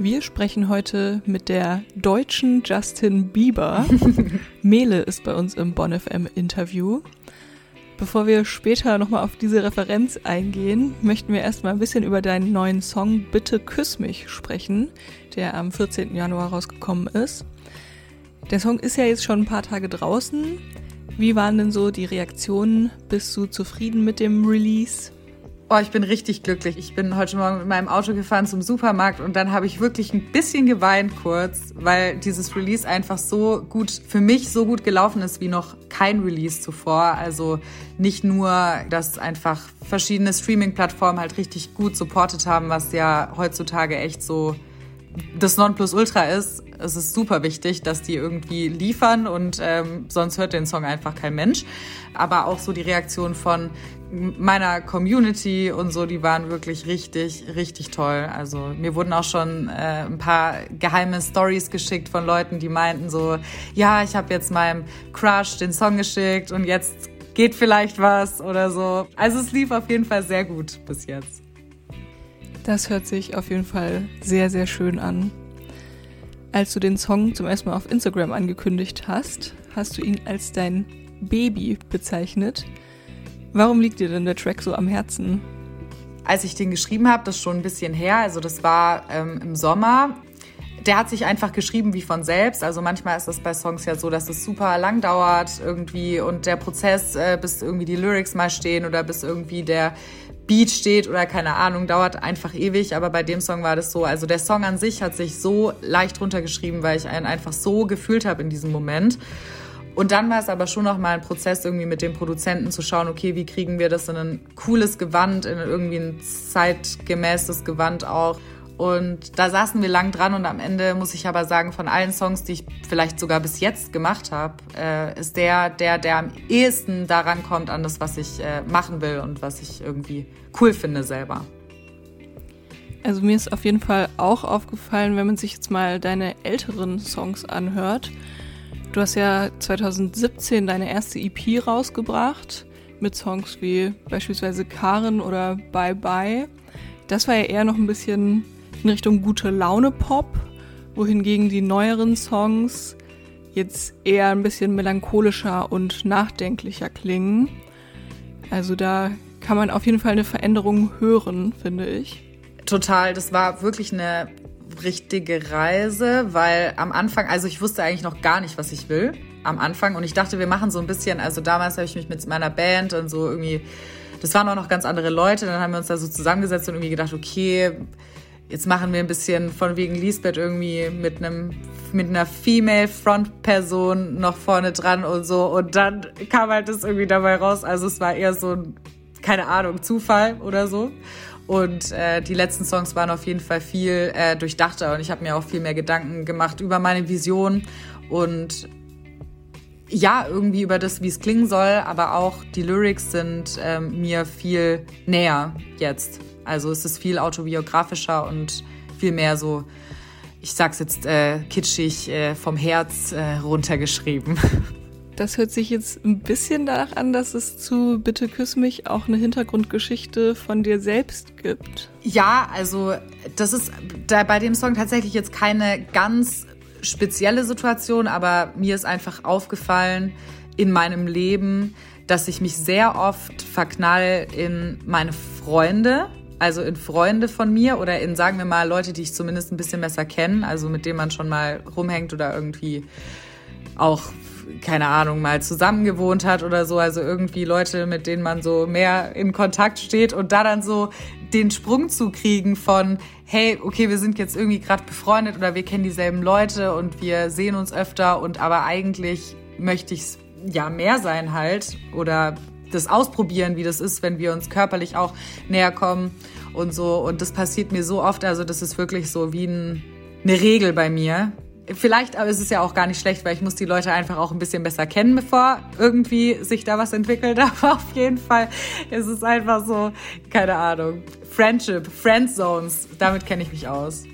Wir sprechen heute mit der deutschen Justin Bieber. Mele ist bei uns im Bonn FM Interview. Bevor wir später nochmal auf diese Referenz eingehen, möchten wir erstmal ein bisschen über deinen neuen Song Bitte küss mich sprechen, der am 14. Januar rausgekommen ist. Der Song ist ja jetzt schon ein paar Tage draußen. Wie waren denn so die Reaktionen? Bist du zufrieden mit dem Release? Oh, ich bin richtig glücklich. Ich bin heute Morgen mit meinem Auto gefahren zum Supermarkt und dann habe ich wirklich ein bisschen geweint kurz, weil dieses Release einfach so gut, für mich so gut gelaufen ist wie noch kein Release zuvor. Also nicht nur, dass einfach verschiedene Streaming-Plattformen halt richtig gut supportet haben, was ja heutzutage echt so das Nonplusultra ist. Es ist super wichtig, dass die irgendwie liefern und ähm, sonst hört den Song einfach kein Mensch. Aber auch so die Reaktion von meiner Community und so, die waren wirklich richtig, richtig toll. Also mir wurden auch schon äh, ein paar geheime Stories geschickt von Leuten, die meinten so, ja, ich habe jetzt meinem Crush den Song geschickt und jetzt geht vielleicht was oder so. Also es lief auf jeden Fall sehr gut bis jetzt. Das hört sich auf jeden Fall sehr, sehr schön an. Als du den Song zum ersten Mal auf Instagram angekündigt hast, hast du ihn als dein Baby bezeichnet. Warum liegt dir denn der Track so am Herzen? Als ich den geschrieben habe, das ist schon ein bisschen her, also das war ähm, im Sommer. Der hat sich einfach geschrieben wie von selbst. Also manchmal ist das bei Songs ja so, dass es super lang dauert irgendwie und der Prozess, äh, bis irgendwie die Lyrics mal stehen oder bis irgendwie der Beat steht oder keine Ahnung, dauert einfach ewig. Aber bei dem Song war das so. Also der Song an sich hat sich so leicht runtergeschrieben, weil ich einen einfach so gefühlt habe in diesem Moment. Und dann war es aber schon noch mal ein Prozess irgendwie mit dem Produzenten zu schauen, okay, wie kriegen wir das in ein cooles Gewand, in irgendwie ein zeitgemäßes Gewand auch. Und da saßen wir lang dran und am Ende muss ich aber sagen, von allen Songs, die ich vielleicht sogar bis jetzt gemacht habe, äh, ist der, der, der am ehesten daran kommt an das, was ich äh, machen will und was ich irgendwie cool finde selber. Also mir ist auf jeden Fall auch aufgefallen, wenn man sich jetzt mal deine älteren Songs anhört, Du hast ja 2017 deine erste EP rausgebracht mit Songs wie beispielsweise Karen oder Bye Bye. Das war ja eher noch ein bisschen in Richtung gute Laune Pop, wohingegen die neueren Songs jetzt eher ein bisschen melancholischer und nachdenklicher klingen. Also da kann man auf jeden Fall eine Veränderung hören, finde ich. Total, das war wirklich eine richtige Reise, weil am Anfang, also ich wusste eigentlich noch gar nicht, was ich will am Anfang und ich dachte, wir machen so ein bisschen, also damals habe ich mich mit meiner Band und so irgendwie, das waren auch noch ganz andere Leute, dann haben wir uns da so zusammengesetzt und irgendwie gedacht, okay, jetzt machen wir ein bisschen von wegen Lisbeth irgendwie mit einem mit einer Female Front Person noch vorne dran und so. Und dann kam halt das irgendwie dabei raus, also es war eher so ein keine Ahnung, Zufall oder so. Und äh, die letzten Songs waren auf jeden Fall viel äh, durchdachter. Und ich habe mir auch viel mehr Gedanken gemacht über meine Vision. Und ja, irgendwie über das, wie es klingen soll, aber auch die Lyrics sind ähm, mir viel näher jetzt. Also es ist viel autobiografischer und viel mehr so, ich sag's jetzt äh, kitschig, äh, vom Herz äh, runtergeschrieben. Das hört sich jetzt ein bisschen danach an, dass es zu Bitte küss mich auch eine Hintergrundgeschichte von dir selbst gibt. Ja, also das ist da bei dem Song tatsächlich jetzt keine ganz spezielle Situation, aber mir ist einfach aufgefallen in meinem Leben, dass ich mich sehr oft verknall in meine Freunde, also in Freunde von mir oder in, sagen wir mal, Leute, die ich zumindest ein bisschen besser kenne, also mit denen man schon mal rumhängt oder irgendwie auch keine Ahnung, mal zusammen gewohnt hat oder so. Also irgendwie Leute, mit denen man so mehr in Kontakt steht und da dann so den Sprung zu kriegen von, hey, okay, wir sind jetzt irgendwie gerade befreundet oder wir kennen dieselben Leute und wir sehen uns öfter und aber eigentlich möchte ich es ja mehr sein halt oder das ausprobieren, wie das ist, wenn wir uns körperlich auch näher kommen und so. Und das passiert mir so oft, also das ist wirklich so wie ein, eine Regel bei mir, Vielleicht aber ist es ja auch gar nicht schlecht, weil ich muss die Leute einfach auch ein bisschen besser kennen, bevor irgendwie sich da was entwickelt. Aber auf jeden Fall ist es einfach so, keine Ahnung, Friendship, Friendzones, damit kenne ich mich aus.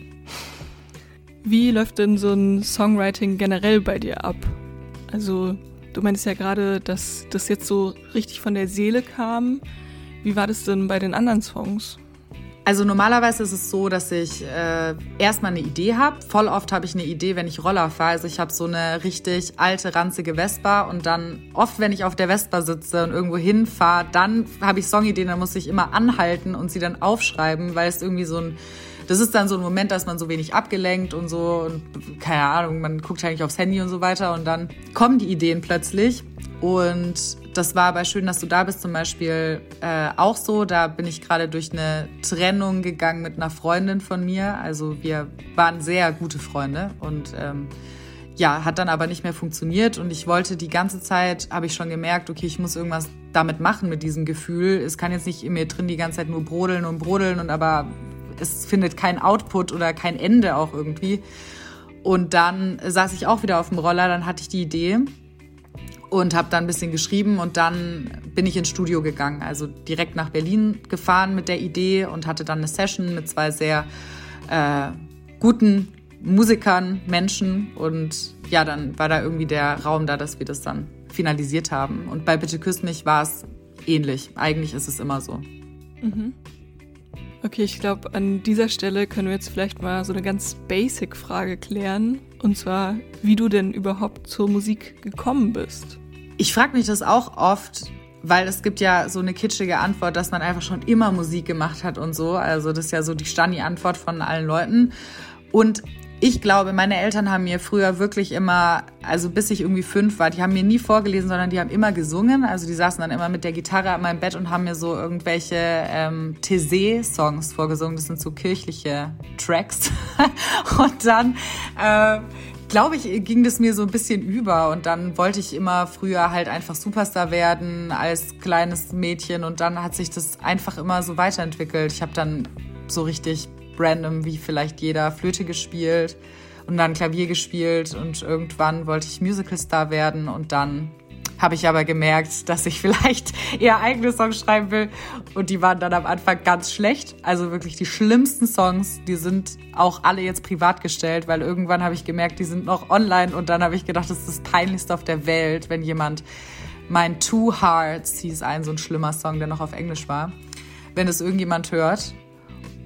Wie läuft denn so ein Songwriting generell bei dir ab? Also, du meinst ja gerade, dass das jetzt so richtig von der Seele kam. Wie war das denn bei den anderen Songs? Also normalerweise ist es so, dass ich äh, erstmal eine Idee habe. Voll oft habe ich eine Idee, wenn ich Roller fahre. Also ich habe so eine richtig alte, ranzige Vespa und dann oft, wenn ich auf der Vespa sitze und irgendwo hinfahre, dann habe ich Songideen, dann muss ich immer anhalten und sie dann aufschreiben, weil es irgendwie so ein das ist dann so ein Moment, dass man so wenig abgelenkt und so und keine Ahnung, man guckt eigentlich aufs Handy und so weiter und dann kommen die Ideen plötzlich und das war bei Schön, dass du da bist zum Beispiel äh, auch so. Da bin ich gerade durch eine Trennung gegangen mit einer Freundin von mir. Also wir waren sehr gute Freunde und ähm, ja, hat dann aber nicht mehr funktioniert und ich wollte die ganze Zeit, habe ich schon gemerkt, okay, ich muss irgendwas damit machen mit diesem Gefühl. Es kann jetzt nicht in mir drin die ganze Zeit nur brodeln und brodeln und aber es findet kein Output oder kein Ende auch irgendwie. Und dann saß ich auch wieder auf dem Roller, dann hatte ich die Idee und habe dann ein bisschen geschrieben und dann bin ich ins Studio gegangen, also direkt nach Berlin gefahren mit der Idee und hatte dann eine Session mit zwei sehr äh, guten Musikern, Menschen und ja, dann war da irgendwie der Raum da, dass wir das dann finalisiert haben. Und bei Bitte küsst mich war es ähnlich. Eigentlich ist es immer so. Mhm. Okay, ich glaube, an dieser Stelle können wir jetzt vielleicht mal so eine ganz basic Frage klären. Und zwar, wie du denn überhaupt zur Musik gekommen bist. Ich frage mich das auch oft, weil es gibt ja so eine kitschige Antwort, dass man einfach schon immer Musik gemacht hat und so. Also das ist ja so die Stani-Antwort von allen Leuten. Und ich glaube, meine Eltern haben mir früher wirklich immer, also bis ich irgendwie fünf war, die haben mir nie vorgelesen, sondern die haben immer gesungen. Also die saßen dann immer mit der Gitarre an meinem Bett und haben mir so irgendwelche ähm, Thésée-Songs vorgesungen. Das sind so kirchliche Tracks. und dann äh, glaube ich, ging das mir so ein bisschen über und dann wollte ich immer früher halt einfach Superstar werden als kleines Mädchen und dann hat sich das einfach immer so weiterentwickelt. Ich habe dann so richtig random wie vielleicht jeder Flöte gespielt und dann Klavier gespielt und irgendwann wollte ich Musicalstar werden und dann habe ich aber gemerkt, dass ich vielleicht eher eigene Songs schreiben will. Und die waren dann am Anfang ganz schlecht. Also wirklich die schlimmsten Songs, die sind auch alle jetzt privat gestellt, weil irgendwann habe ich gemerkt, die sind noch online. Und dann habe ich gedacht, das ist das Peinlichste auf der Welt, wenn jemand mein Two Hearts hieß ein so ein schlimmer Song, der noch auf Englisch war, wenn es irgendjemand hört.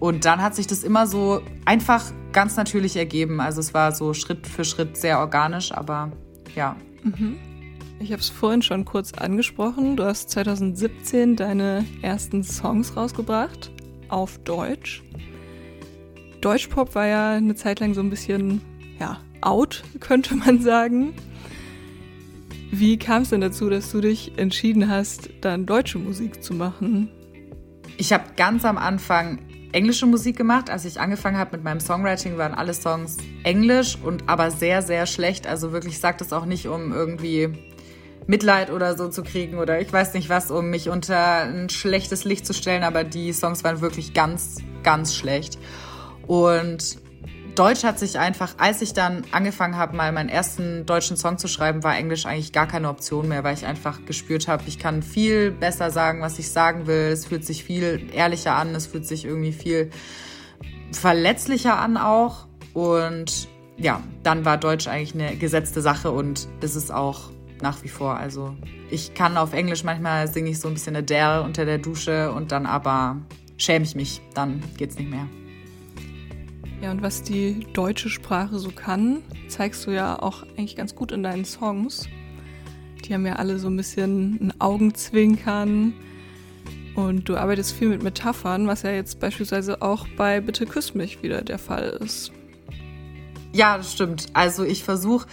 Und dann hat sich das immer so einfach ganz natürlich ergeben. Also es war so Schritt für Schritt sehr organisch, aber ja. Mhm. Ich habe es vorhin schon kurz angesprochen. Du hast 2017 deine ersten Songs rausgebracht auf Deutsch. Deutschpop war ja eine Zeit lang so ein bisschen, ja, out, könnte man sagen. Wie kam es denn dazu, dass du dich entschieden hast, dann deutsche Musik zu machen? Ich habe ganz am Anfang englische Musik gemacht. Als ich angefangen habe mit meinem Songwriting, waren alle Songs englisch und aber sehr, sehr schlecht. Also wirklich sagt es auch nicht, um irgendwie Mitleid oder so zu kriegen oder ich weiß nicht was, um mich unter ein schlechtes Licht zu stellen, aber die Songs waren wirklich ganz, ganz schlecht. Und Deutsch hat sich einfach, als ich dann angefangen habe, mal meinen ersten deutschen Song zu schreiben, war Englisch eigentlich gar keine Option mehr, weil ich einfach gespürt habe, ich kann viel besser sagen, was ich sagen will. Es fühlt sich viel ehrlicher an, es fühlt sich irgendwie viel verletzlicher an auch. Und ja, dann war Deutsch eigentlich eine gesetzte Sache und ist auch nach wie vor. Also ich kann auf Englisch manchmal singe ich so ein bisschen Adele unter der Dusche und dann aber schäme ich mich, dann geht's nicht mehr. Ja, und was die deutsche Sprache so kann, zeigst du ja auch eigentlich ganz gut in deinen Songs. Die haben ja alle so ein bisschen ein Augenzwinkern und du arbeitest viel mit Metaphern, was ja jetzt beispielsweise auch bei Bitte küss mich wieder der Fall ist. Ja, das stimmt. Also ich versuche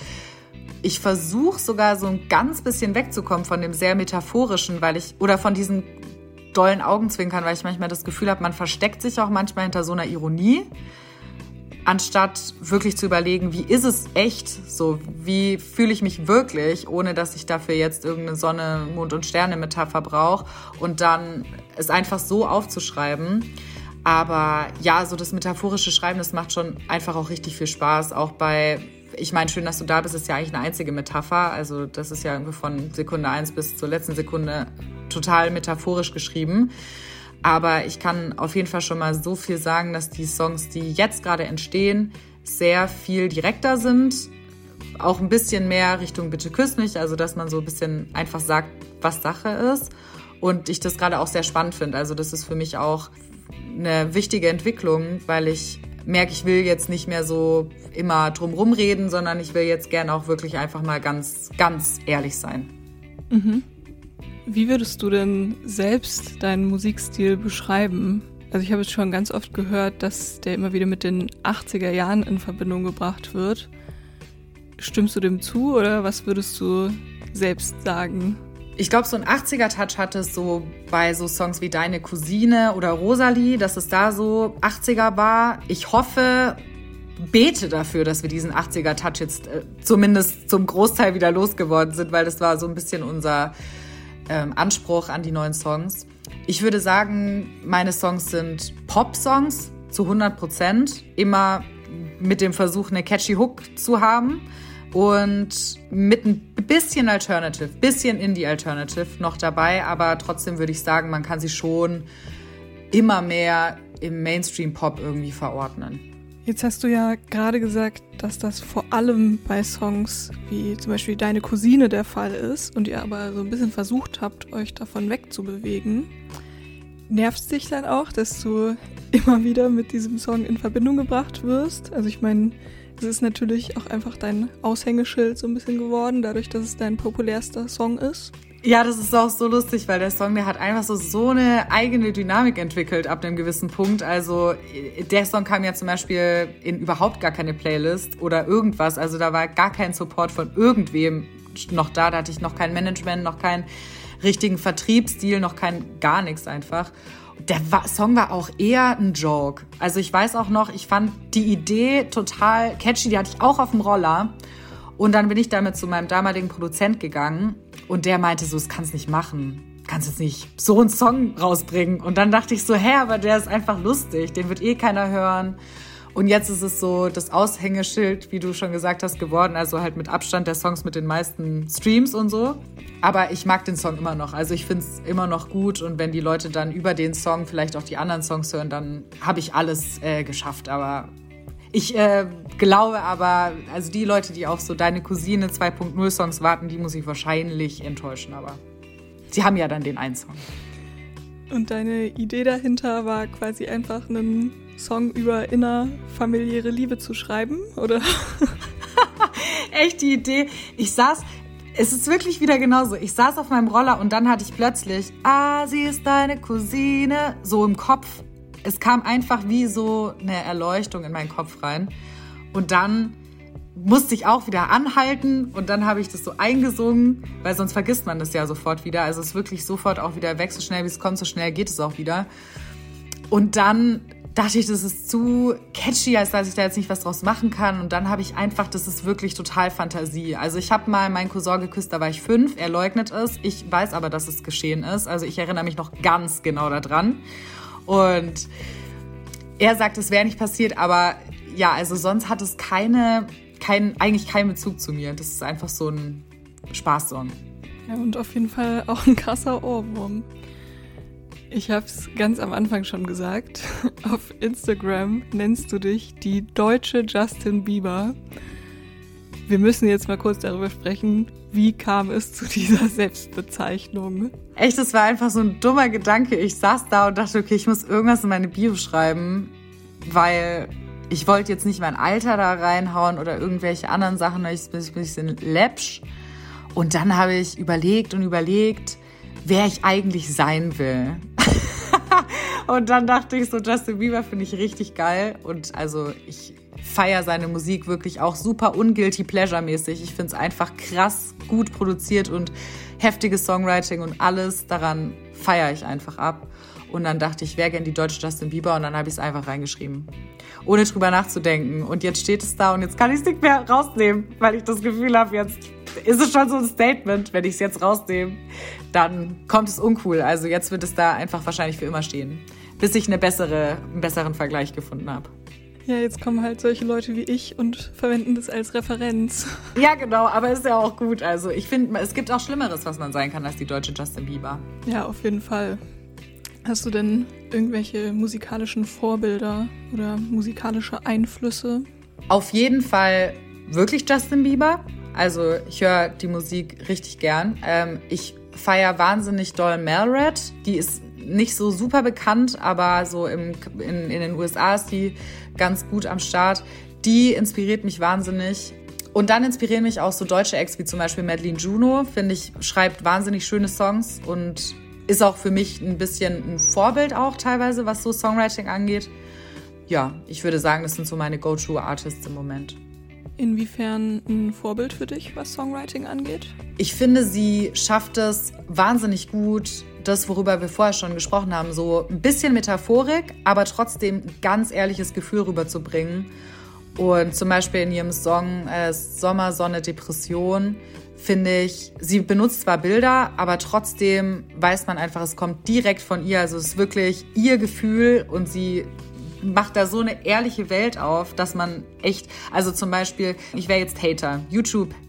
ich versuche sogar so ein ganz bisschen wegzukommen von dem sehr metaphorischen, weil ich, oder von diesen dollen Augenzwinkern, weil ich manchmal das Gefühl habe, man versteckt sich auch manchmal hinter so einer Ironie, anstatt wirklich zu überlegen, wie ist es echt so, wie fühle ich mich wirklich, ohne dass ich dafür jetzt irgendeine Sonne, Mond und Sterne Metapher brauche und dann es einfach so aufzuschreiben. Aber ja, so das metaphorische Schreiben, das macht schon einfach auch richtig viel Spaß, auch bei ich meine, schön, dass du da bist, ist ja eigentlich eine einzige Metapher. Also das ist ja irgendwie von Sekunde eins bis zur letzten Sekunde total metaphorisch geschrieben. Aber ich kann auf jeden Fall schon mal so viel sagen, dass die Songs, die jetzt gerade entstehen, sehr viel direkter sind. Auch ein bisschen mehr Richtung Bitte küss mich, also dass man so ein bisschen einfach sagt, was Sache ist. Und ich das gerade auch sehr spannend finde. Also das ist für mich auch eine wichtige Entwicklung, weil ich merke, ich will jetzt nicht mehr so immer drumrum reden, sondern ich will jetzt gerne auch wirklich einfach mal ganz, ganz ehrlich sein. Mhm. Wie würdest du denn selbst deinen Musikstil beschreiben? Also ich habe es schon ganz oft gehört, dass der immer wieder mit den 80er Jahren in Verbindung gebracht wird. Stimmst du dem zu oder was würdest du selbst sagen? Ich glaube, so ein 80er-Touch hat es so bei so Songs wie Deine Cousine oder Rosalie, dass es da so 80er war. Ich hoffe, bete dafür, dass wir diesen 80er-Touch jetzt äh, zumindest zum Großteil wieder losgeworden sind, weil das war so ein bisschen unser ähm, Anspruch an die neuen Songs. Ich würde sagen, meine Songs sind Pop-Songs zu 100 Prozent. Immer mit dem Versuch, eine catchy Hook zu haben und mit ein bisschen Alternative, bisschen Indie-Alternative noch dabei, aber trotzdem würde ich sagen, man kann sie schon immer mehr im Mainstream-Pop irgendwie verordnen. Jetzt hast du ja gerade gesagt, dass das vor allem bei Songs wie zum Beispiel Deine Cousine der Fall ist und ihr aber so ein bisschen versucht habt, euch davon wegzubewegen. Nervt es dich dann auch, dass du immer wieder mit diesem Song in Verbindung gebracht wirst? Also ich meine, es ist natürlich auch einfach dein Aushängeschild so ein bisschen geworden, dadurch, dass es dein populärster Song ist. Ja, das ist auch so lustig, weil der Song, der hat einfach so, so eine eigene Dynamik entwickelt ab einem gewissen Punkt. Also der Song kam ja zum Beispiel in überhaupt gar keine Playlist oder irgendwas. Also da war gar kein Support von irgendwem noch da. Da hatte ich noch kein Management, noch keinen richtigen Vertriebsstil, noch kein gar nichts einfach. Der Song war auch eher ein Joke. Also ich weiß auch noch, ich fand die Idee total catchy. Die hatte ich auch auf dem Roller. Und dann bin ich damit zu meinem damaligen Produzent gegangen und der meinte so, das kannst nicht machen. Kannst jetzt nicht so einen Song rausbringen. Und dann dachte ich so, hä, aber der ist einfach lustig. Den wird eh keiner hören. Und jetzt ist es so das Aushängeschild, wie du schon gesagt hast, geworden. Also halt mit Abstand der Songs mit den meisten Streams und so. Aber ich mag den Song immer noch. Also ich finde es immer noch gut. Und wenn die Leute dann über den Song vielleicht auch die anderen Songs hören, dann habe ich alles äh, geschafft. Aber ich äh, glaube aber, also die Leute, die auf so Deine Cousine 2.0 Songs warten, die muss ich wahrscheinlich enttäuschen, aber sie haben ja dann den einen Song. Und deine Idee dahinter war quasi einfach einen Song über innerfamiliäre Liebe zu schreiben, oder? Echt die Idee. Ich saß, es ist wirklich wieder genauso. Ich saß auf meinem Roller und dann hatte ich plötzlich, ah, sie ist deine Cousine, so im Kopf es kam einfach wie so eine Erleuchtung in meinen Kopf rein. Und dann musste ich auch wieder anhalten und dann habe ich das so eingesungen, weil sonst vergisst man das ja sofort wieder. Also es ist wirklich sofort auch wieder weg, so schnell wie es kommt, so schnell geht es auch wieder. Und dann dachte ich, das ist zu catchy, als dass ich da jetzt nicht was draus machen kann. Und dann habe ich einfach, das ist wirklich total Fantasie. Also ich habe mal meinen Cousin geküsst, da war ich fünf, er leugnet es. Ich weiß aber, dass es geschehen ist. Also ich erinnere mich noch ganz genau daran. Und er sagt, es wäre nicht passiert, aber ja, also sonst hat es keine, kein, eigentlich keinen Bezug zu mir. Das ist einfach so ein Spaßsong. Ja, und auf jeden Fall auch ein krasser Ohrwurm. Ich habe es ganz am Anfang schon gesagt. Auf Instagram nennst du dich die deutsche Justin Bieber. Wir müssen jetzt mal kurz darüber sprechen, wie kam es zu dieser Selbstbezeichnung? Echt, das war einfach so ein dummer Gedanke. Ich saß da und dachte, okay, ich muss irgendwas in meine Bio schreiben, weil ich wollte jetzt nicht mein Alter da reinhauen oder irgendwelche anderen Sachen, ich bin ein bisschen läppsch. Und dann habe ich überlegt und überlegt, wer ich eigentlich sein will. Und dann dachte ich so, Justin Bieber finde ich richtig geil. Und also ich feiere seine Musik wirklich auch super unguilty pleasure mäßig. Ich finde es einfach krass gut produziert und heftiges Songwriting und alles daran feiere ich einfach ab. Und dann dachte ich, wer gern die deutsche Justin Bieber und dann habe ich es einfach reingeschrieben. Ohne drüber nachzudenken. Und jetzt steht es da und jetzt kann ich es nicht mehr rausnehmen, weil ich das Gefühl habe, jetzt ist es schon so ein Statement. Wenn ich es jetzt rausnehme, dann kommt es uncool. Also jetzt wird es da einfach wahrscheinlich für immer stehen. Bis ich eine bessere, einen besseren Vergleich gefunden habe. Ja, jetzt kommen halt solche Leute wie ich und verwenden das als Referenz. Ja, genau, aber ist ja auch gut. Also ich finde, es gibt auch Schlimmeres, was man sein kann als die deutsche Justin Bieber. Ja, auf jeden Fall. Hast du denn irgendwelche musikalischen Vorbilder oder musikalische Einflüsse? Auf jeden Fall wirklich Justin Bieber. Also ich höre die Musik richtig gern. Ähm, ich feiere wahnsinnig doll Melred. Die ist nicht so super bekannt, aber so im, in, in den USA ist die ganz gut am Start. Die inspiriert mich wahnsinnig. Und dann inspirieren mich auch so deutsche Acts wie zum Beispiel Madeline Juno, finde ich, schreibt wahnsinnig schöne Songs und ist auch für mich ein bisschen ein Vorbild auch teilweise, was so Songwriting angeht. Ja, ich würde sagen, das sind so meine Go-To-Artists im Moment. Inwiefern ein Vorbild für dich, was Songwriting angeht? Ich finde, sie schafft es wahnsinnig gut, das, worüber wir vorher schon gesprochen haben, so ein bisschen Metaphorik, aber trotzdem ganz ehrliches Gefühl rüberzubringen. Und zum Beispiel in ihrem Song äh, Sommer, Sonne, Depression finde ich, sie benutzt zwar Bilder, aber trotzdem weiß man einfach, es kommt direkt von ihr. Also es ist wirklich ihr Gefühl und sie macht da so eine ehrliche Welt auf, dass man echt, also zum Beispiel, ich wäre jetzt Hater,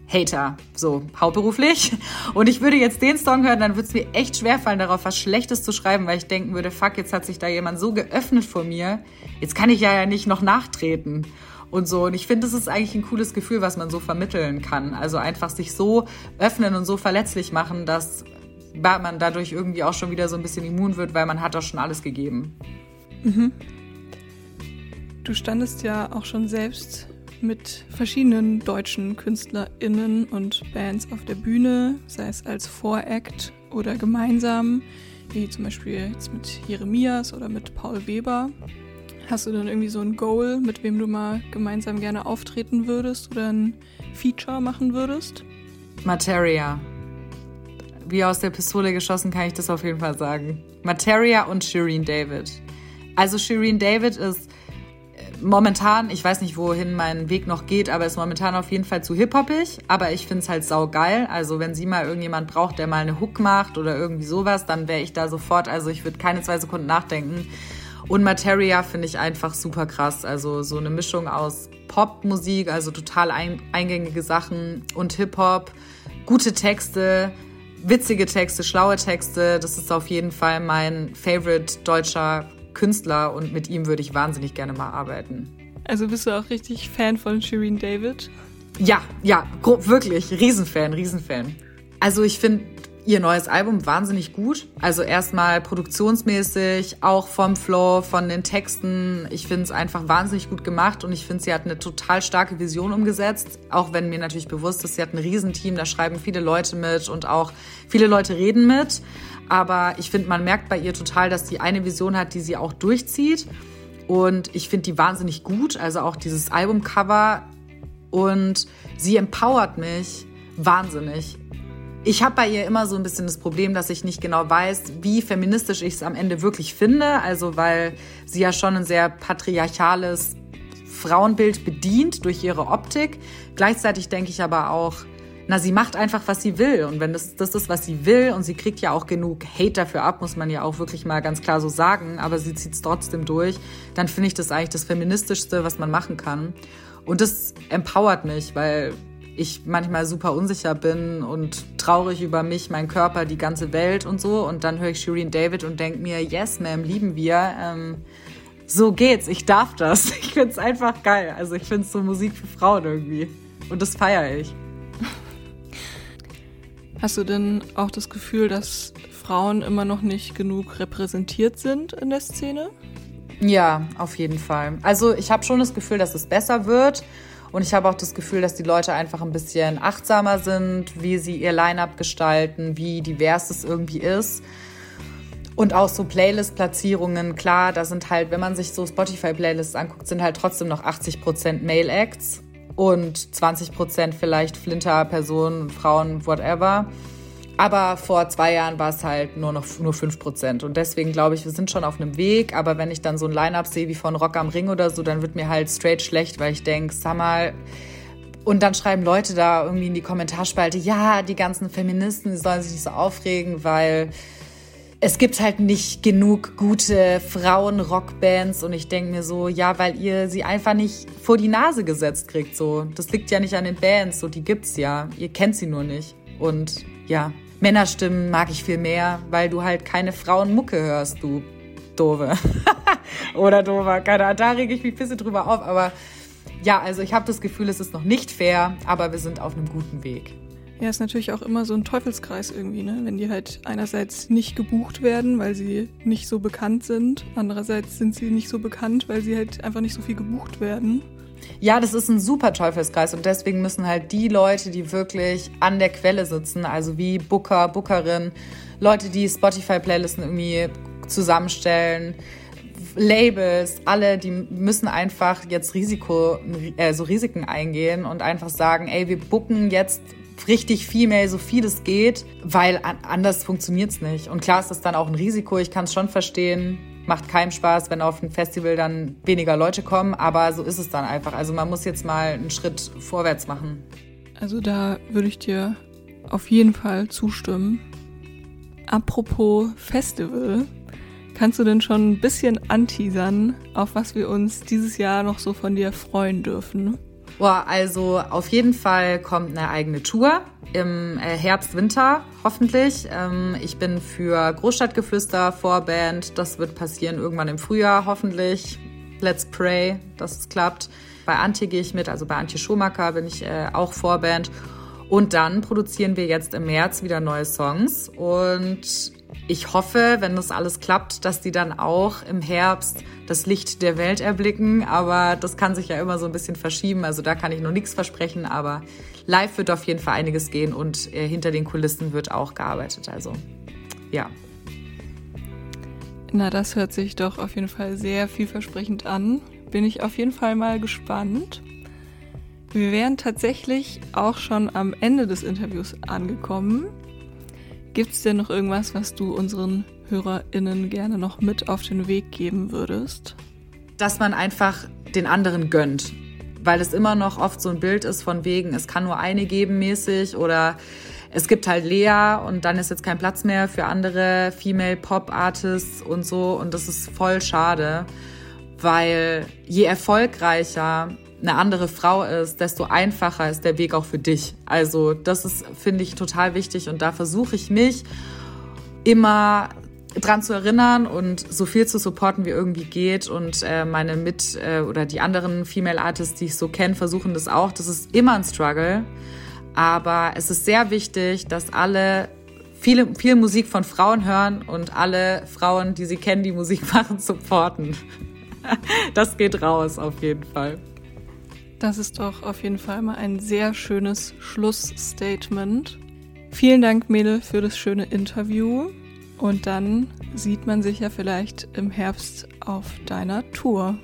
YouTube-Hater, so hauptberuflich. Und ich würde jetzt den Song hören, dann würde es mir echt schwerfallen, darauf was Schlechtes zu schreiben, weil ich denken würde, fuck, jetzt hat sich da jemand so geöffnet vor mir, jetzt kann ich ja nicht noch nachtreten und so. Und ich finde, das ist eigentlich ein cooles Gefühl, was man so vermitteln kann. Also einfach sich so öffnen und so verletzlich machen, dass man dadurch irgendwie auch schon wieder so ein bisschen immun wird, weil man hat doch schon alles gegeben. Mhm. Du standest ja auch schon selbst mit verschiedenen deutschen KünstlerInnen und Bands auf der Bühne, sei es als Voract oder gemeinsam, wie zum Beispiel jetzt mit Jeremias oder mit Paul Weber. Hast du dann irgendwie so ein Goal, mit wem du mal gemeinsam gerne auftreten würdest oder ein Feature machen würdest? Materia. Wie aus der Pistole geschossen kann ich das auf jeden Fall sagen. Materia und Shireen David. Also Shireen David ist momentan, ich weiß nicht, wohin mein Weg noch geht, aber ist momentan auf jeden Fall zu hip-hoppig. Aber ich finde es halt saugeil. Also wenn sie mal irgendjemand braucht, der mal eine Hook macht oder irgendwie sowas, dann wäre ich da sofort. Also ich würde keine zwei Sekunden nachdenken. Und Materia finde ich einfach super krass. Also so eine Mischung aus Popmusik, also total ein, eingängige Sachen und Hip-Hop, gute Texte, witzige Texte, schlaue Texte. Das ist auf jeden Fall mein Favorite deutscher Künstler und mit ihm würde ich wahnsinnig gerne mal arbeiten. Also bist du auch richtig Fan von Shireen David? Ja, ja, wirklich, Riesenfan, Riesenfan. Also ich finde ihr neues Album wahnsinnig gut. Also erstmal produktionsmäßig, auch vom Flow, von den Texten. Ich finde es einfach wahnsinnig gut gemacht und ich finde, sie hat eine total starke Vision umgesetzt. Auch wenn mir natürlich bewusst ist, sie hat ein Riesenteam, da schreiben viele Leute mit und auch viele Leute reden mit. Aber ich finde, man merkt bei ihr total, dass sie eine Vision hat, die sie auch durchzieht. Und ich finde die wahnsinnig gut. Also auch dieses Albumcover. Und sie empowert mich wahnsinnig. Ich habe bei ihr immer so ein bisschen das Problem, dass ich nicht genau weiß, wie feministisch ich es am Ende wirklich finde. Also weil sie ja schon ein sehr patriarchales Frauenbild bedient durch ihre Optik. Gleichzeitig denke ich aber auch, na, sie macht einfach, was sie will. Und wenn das das ist, was sie will, und sie kriegt ja auch genug Hate dafür ab, muss man ja auch wirklich mal ganz klar so sagen, aber sie zieht es trotzdem durch, dann finde ich das eigentlich das Feministischste, was man machen kann. Und das empowert mich, weil ich manchmal super unsicher bin und traurig über mich, meinen Körper, die ganze Welt und so. Und dann höre ich Shireen David und denke mir, yes, ma'am, lieben wir. Ähm, so geht's, ich darf das. Ich finde es einfach geil. Also ich finde es so Musik für Frauen irgendwie. Und das feiere ich. Hast du denn auch das Gefühl, dass Frauen immer noch nicht genug repräsentiert sind in der Szene? Ja, auf jeden Fall. Also ich habe schon das Gefühl, dass es besser wird. Und ich habe auch das Gefühl, dass die Leute einfach ein bisschen achtsamer sind, wie sie ihr Line-up gestalten, wie divers es irgendwie ist. Und auch so Playlist-Platzierungen, klar, da sind halt, wenn man sich so Spotify-Playlists anguckt, sind halt trotzdem noch 80% Male-Acts und 20% vielleicht Flinter-Personen, Frauen, whatever. Aber vor zwei Jahren war es halt nur noch nur 5%. Und deswegen glaube ich, wir sind schon auf einem Weg. Aber wenn ich dann so ein Line-Up sehe wie von Rock am Ring oder so, dann wird mir halt straight schlecht, weil ich denke, sag mal. Und dann schreiben Leute da irgendwie in die Kommentarspalte, ja, die ganzen Feministen, die sollen sich nicht so aufregen, weil es gibt halt nicht genug gute Frauen-Rockbands und ich denke mir so, ja, weil ihr sie einfach nicht vor die Nase gesetzt kriegt, so. Das liegt ja nicht an den Bands, so, die gibt's ja. Ihr kennt sie nur nicht. Und ja, Männerstimmen mag ich viel mehr, weil du halt keine Frauenmucke hörst, du Dove. Oder Dover, keine Ahnung, da rege ich mich ein bisschen drüber auf, aber ja, also ich habe das Gefühl, es ist noch nicht fair, aber wir sind auf einem guten Weg. Ja, ist natürlich auch immer so ein Teufelskreis irgendwie, ne? Wenn die halt einerseits nicht gebucht werden, weil sie nicht so bekannt sind, andererseits sind sie nicht so bekannt, weil sie halt einfach nicht so viel gebucht werden. Ja, das ist ein super Teufelskreis und deswegen müssen halt die Leute, die wirklich an der Quelle sitzen, also wie Booker, Bookerin, Leute, die Spotify-Playlisten irgendwie zusammenstellen, Labels, alle, die müssen einfach jetzt Risiko, äh, so Risiken eingehen und einfach sagen, ey, wir booken jetzt richtig Female, so viel es geht, weil anders funktioniert's nicht. Und klar ist das dann auch ein Risiko, ich kann es schon verstehen. Macht keinem Spaß, wenn auf ein Festival dann weniger Leute kommen, aber so ist es dann einfach. Also man muss jetzt mal einen Schritt vorwärts machen. Also da würde ich dir auf jeden Fall zustimmen. Apropos Festival, kannst du denn schon ein bisschen anteasern, auf was wir uns dieses Jahr noch so von dir freuen dürfen? Boah, also auf jeden Fall kommt eine eigene Tour im äh, Herbst, Winter, hoffentlich. Ähm, ich bin für Großstadtgeflüster Vorband. Das wird passieren irgendwann im Frühjahr, hoffentlich. Let's pray, dass es klappt. Bei Antje gehe ich mit, also bei Antje Schumacher bin ich äh, auch Vorband. Und dann produzieren wir jetzt im März wieder neue Songs. Und ich hoffe, wenn das alles klappt, dass die dann auch im Herbst das Licht der Welt erblicken. Aber das kann sich ja immer so ein bisschen verschieben. Also da kann ich noch nichts versprechen. Aber live wird auf jeden Fall einiges gehen und äh, hinter den Kulissen wird auch gearbeitet. Also ja. Na, das hört sich doch auf jeden Fall sehr vielversprechend an. Bin ich auf jeden Fall mal gespannt. Wir wären tatsächlich auch schon am Ende des Interviews angekommen. Gibt es denn noch irgendwas, was du unseren HörerInnen gerne noch mit auf den Weg geben würdest? Dass man einfach den anderen gönnt. Weil es immer noch oft so ein Bild ist von wegen, es kann nur eine geben mäßig oder es gibt halt Lea und dann ist jetzt kein Platz mehr für andere Female Pop Artists und so und das ist voll schade, weil je erfolgreicher eine andere Frau ist, desto einfacher ist der Weg auch für dich. Also das ist, finde ich, total wichtig und da versuche ich mich immer dran zu erinnern und so viel zu supporten, wie irgendwie geht. Und äh, meine Mit- äh, oder die anderen Female Artists, die ich so kenne, versuchen das auch. Das ist immer ein Struggle. Aber es ist sehr wichtig, dass alle viele, viel Musik von Frauen hören und alle Frauen, die sie kennen, die Musik machen, supporten. Das geht raus auf jeden Fall. Das ist doch auf jeden Fall mal ein sehr schönes Schlussstatement. Vielen Dank, Mele, für das schöne Interview. Und dann sieht man sich ja vielleicht im Herbst auf deiner Tour.